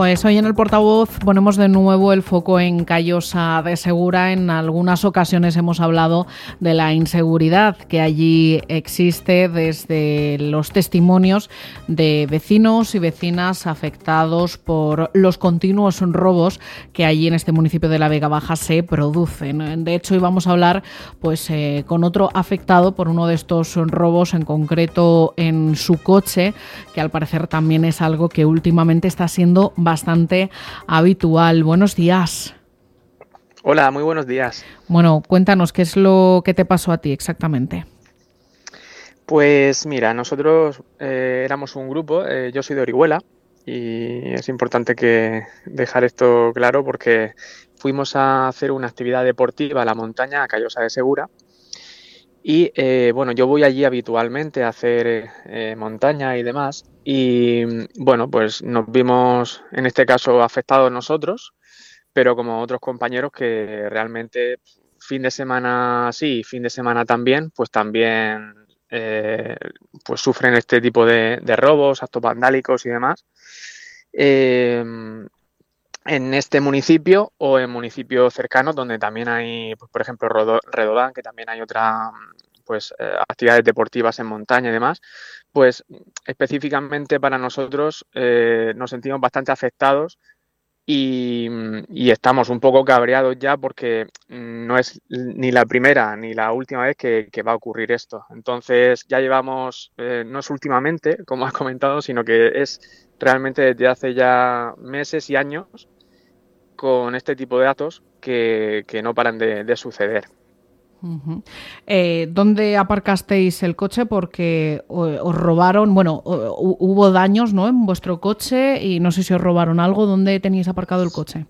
Pues hoy en el portavoz ponemos de nuevo el foco en Callosa de Segura. En algunas ocasiones hemos hablado de la inseguridad que allí existe desde los testimonios de vecinos y vecinas afectados por los continuos robos que allí en este municipio de la Vega Baja se producen. De hecho, hoy vamos a hablar pues eh, con otro afectado por uno de estos robos, en concreto en su coche, que al parecer también es algo que últimamente está siendo bastante habitual. Buenos días. Hola, muy buenos días. Bueno, cuéntanos qué es lo que te pasó a ti exactamente. Pues mira, nosotros eh, éramos un grupo, eh, yo soy de Orihuela y es importante que dejar esto claro porque fuimos a hacer una actividad deportiva a la montaña, a Callosa de Segura, y eh, bueno, yo voy allí habitualmente a hacer eh, montaña y demás. Y bueno, pues nos vimos en este caso afectados nosotros, pero como otros compañeros que realmente fin de semana sí, fin de semana también, pues también eh, pues sufren este tipo de, robos, actos vandálicos y demás. En este municipio o en municipios cercanos donde también hay, pues, por ejemplo, Redodán, que también hay otra pues eh, actividades deportivas en montaña y demás, pues específicamente para nosotros eh, nos sentimos bastante afectados y, estamos un poco cabreados ya porque no es ni la primera ni la última vez que, va a ocurrir esto. Entonces ya llevamos, eh, no es últimamente, como has comentado, sino que es realmente desde hace ya meses y años con este tipo de datos que, no paran de suceder. Eh, ¿Dónde aparcasteis el coche? Porque os robaron, bueno, hubo daños ¿no? en vuestro coche y no sé si os robaron algo. ¿Dónde tenéis aparcado el coche?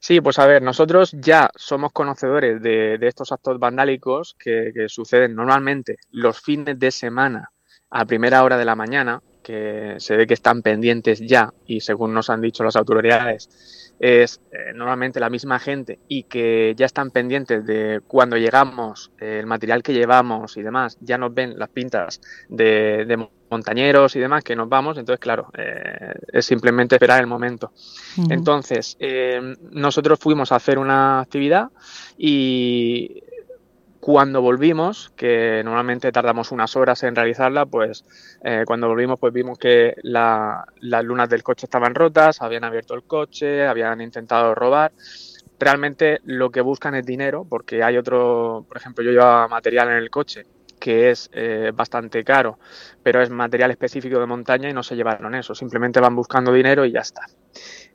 Sí, pues a ver, nosotros ya somos conocedores de, estos actos vandálicos que, suceden normalmente los fines de semana a primera hora de la mañana, que se ve que están pendientes ya y según nos han dicho las autoridades, es eh, normalmente la misma gente y que ya están pendientes de cuando llegamos, eh, el material que llevamos y demás, ya nos ven las pintas de, montañeros y demás que nos vamos, entonces claro, eh, es simplemente esperar el momento. Entonces, nosotros fuimos a hacer una actividad y cuando volvimos, que normalmente tardamos unas horas en realizarla, pues eh, cuando volvimos pues vimos que las lunas del coche estaban rotas, habían abierto el coche, habían intentado robar. Realmente lo que buscan es dinero, porque hay otro, por ejemplo, yo llevaba material en el coche que es eh, bastante caro, pero es material específico de montaña y no se llevaron eso, simplemente van buscando dinero y ya está.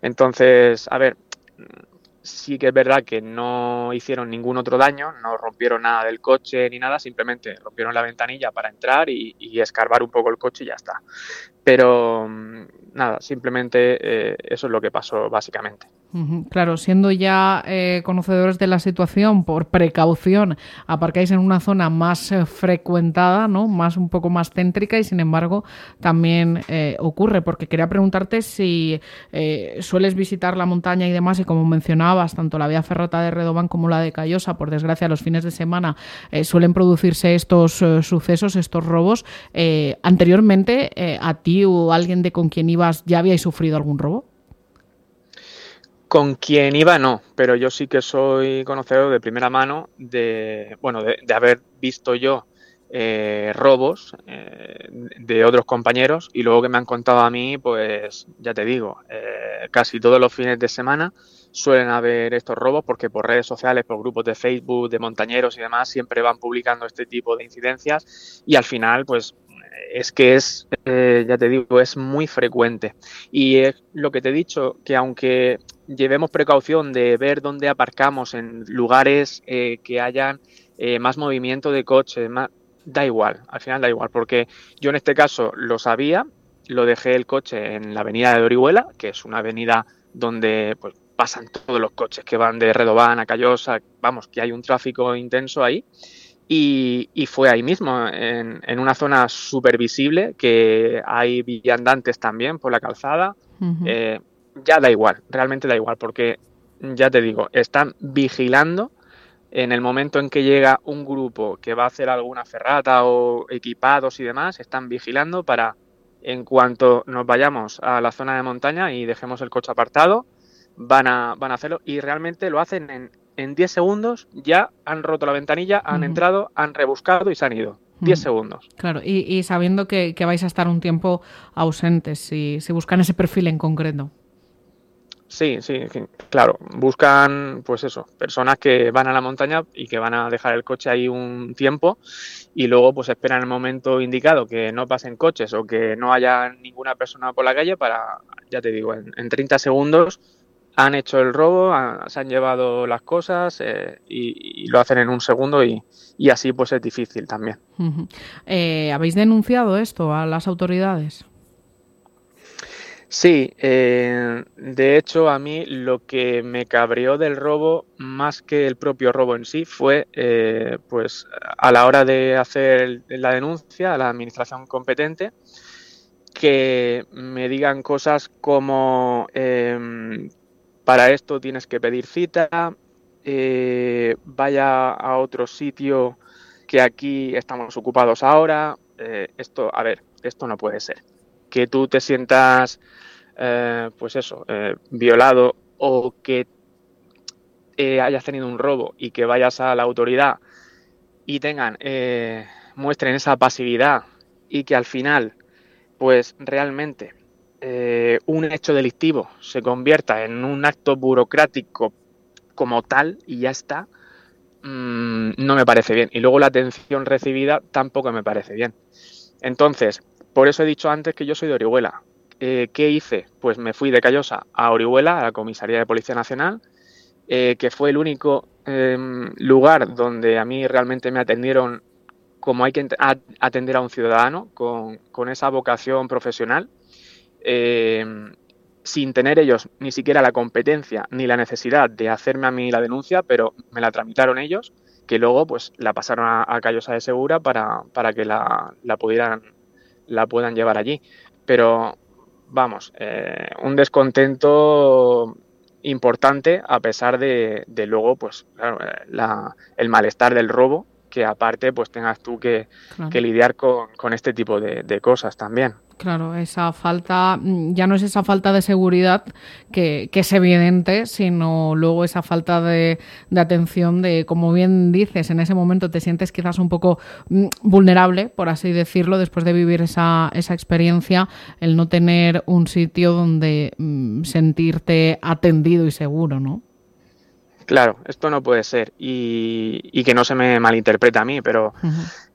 Entonces, a ver, sí que es verdad que no hicieron ningún otro daño, no rompieron nada del coche ni nada, simplemente rompieron la ventanilla para entrar y, escarbar un poco el coche y ya está. Pero mm, nada, simplemente eh, eso es lo que pasó básicamente. Claro, siendo ya eh, conocedores de la situación, por precaución, aparcáis en una zona más eh, frecuentada, ¿no? Más un poco más céntrica y sin embargo también eh, ocurre. Porque quería preguntarte si sueles visitar la montaña y demás, y como mencionabas, tanto la vía ferrata de Redobán como la de Callosa, por desgracia, los fines de semana suelen producirse estos sucesos, estos robos. anteriormente, a ti o alguien de con quien ibas, ¿ya habíais sufrido algún robo? Con quien iba no, pero yo sí que soy conocedor de primera mano de, bueno, de, haber visto yo eh, robos eh, de otros compañeros y luego que me han contado a mí, pues ya te digo, eh, casi todos los fines de semana suelen haber estos robos porque por redes sociales, por grupos de Facebook, de montañeros y demás, siempre van publicando este tipo de incidencias y al final, pues es que es, ya te digo, es muy frecuente. Y es lo que te he dicho, que aunque llevemos precaución de ver dónde aparcamos en lugares eh, que hayan eh, más movimiento de coches, da igual, al final da igual, porque yo en este caso lo sabía, lo dejé el coche en la avenida de Orihuela, que es una avenida donde pues, pasan todos los coches que van de Redobán a Callosa, vamos, que hay un tráfico intenso ahí. Y, fue ahí mismo, en, una zona súper visible, que hay viandantes también por la calzada ya da igual, realmente da igual, porque ya te digo, están vigilando en el momento en que llega un grupo que va a hacer alguna ferrata o equipados y demás, están vigilando para En cuanto nos vayamos a la zona de montaña y dejemos el coche apartado, van a, van a hacerlo y realmente lo hacen en, en 10 segundos, ya han roto la ventanilla, han entrado, han rebuscado y se han ido. 10 segundos. Claro, y, sabiendo que, vais a estar un tiempo ausentes, si, si buscan ese perfil en concreto. Sí, sí, claro. Buscan, pues eso, personas que van a la montaña y que van a dejar el coche ahí un tiempo y luego pues esperan el momento indicado que no pasen coches o que no haya ninguna persona por la calle para, ya te digo, en, 30 segundos han hecho el robo, se han llevado las cosas eh, y, lo hacen en un segundo y, así pues es difícil también. Eh, ¿Habéis denunciado esto a las autoridades? Sí, eh, de hecho a mí lo que me cabreó del robo, más que el propio robo en sí, fue eh, pues a la hora de hacer la denuncia a la administración competente, que me digan cosas como em, para esto tienes que pedir cita, eh, vaya a otro sitio que aquí estamos ocupados ahora, esto, a ver, esto no puede ser que tú te sientas, eh, pues eso, eh, violado o que eh, hayas tenido un robo y que vayas a la autoridad y tengan, muestren esa pasividad y que al final, pues realmente un hecho delictivo se convierta en un acto burocrático como tal y ya está, mm, no me parece bien. Y luego la atención recibida tampoco me parece bien. Entonces, por eso he dicho antes que yo soy de Orihuela. Eh, ¿Qué hice? Pues me fui de Callosa a Orihuela, a la Comisaría de Policía Nacional, eh, que fue el único em, lugar donde a mí realmente me atendieron como hay que atender a un ciudadano, con, esa vocación profesional, em, sin tener ellos ni siquiera la competencia ni la necesidad de hacerme a mí la denuncia, pero me la tramitaron ellos, que luego pues la pasaron a, Callosa de Segura para, para que la, la pudieran la puedan llevar allí. Pero vamos, eh, un descontento importante a pesar de, luego, pues, claro, eh, la, el malestar del robo, que aparte, pues tengas tú que, lidiar con, con, este tipo de cosas también. Claro, esa falta, mm, ya no es esa falta de seguridad que, es evidente, sino luego esa falta de, atención de, como bien dices, en ese momento te sientes quizás un poco mm, vulnerable, por así decirlo, después de vivir esa, esa experiencia, el no tener un sitio donde mm, sentirte atendido y seguro, ¿no? Claro, esto no puede ser y, que no se me malinterpreta a mí, pero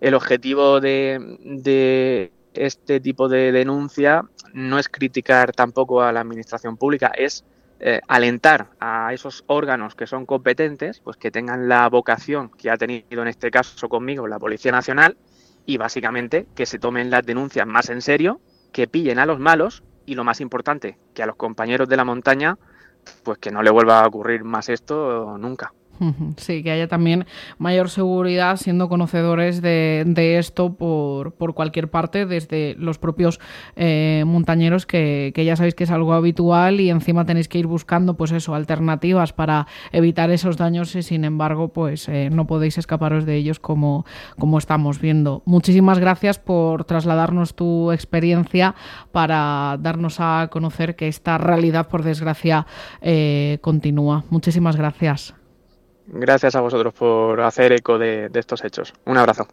el objetivo de este tipo de denuncia no es criticar tampoco a la administración pública, es eh, alentar a esos órganos que son competentes, pues que tengan la vocación que ha tenido en este caso conmigo la Policía Nacional y básicamente que se tomen las denuncias más en serio, que pillen a los malos y lo más importante, que a los compañeros de la montaña, pues que no le vuelva a ocurrir más esto nunca. Sí, que haya también mayor seguridad siendo conocedores de, esto por, cualquier parte, desde los propios eh, montañeros, que, ya sabéis que es algo habitual y encima tenéis que ir buscando, pues eso, alternativas para evitar esos daños y sin embargo, pues eh, no podéis escaparos de ellos como, como estamos viendo. Muchísimas gracias por trasladarnos tu experiencia para darnos a conocer que esta realidad, por desgracia, eh, continúa. Muchísimas gracias. Gracias a vosotros por hacer eco de, estos hechos. Un abrazo.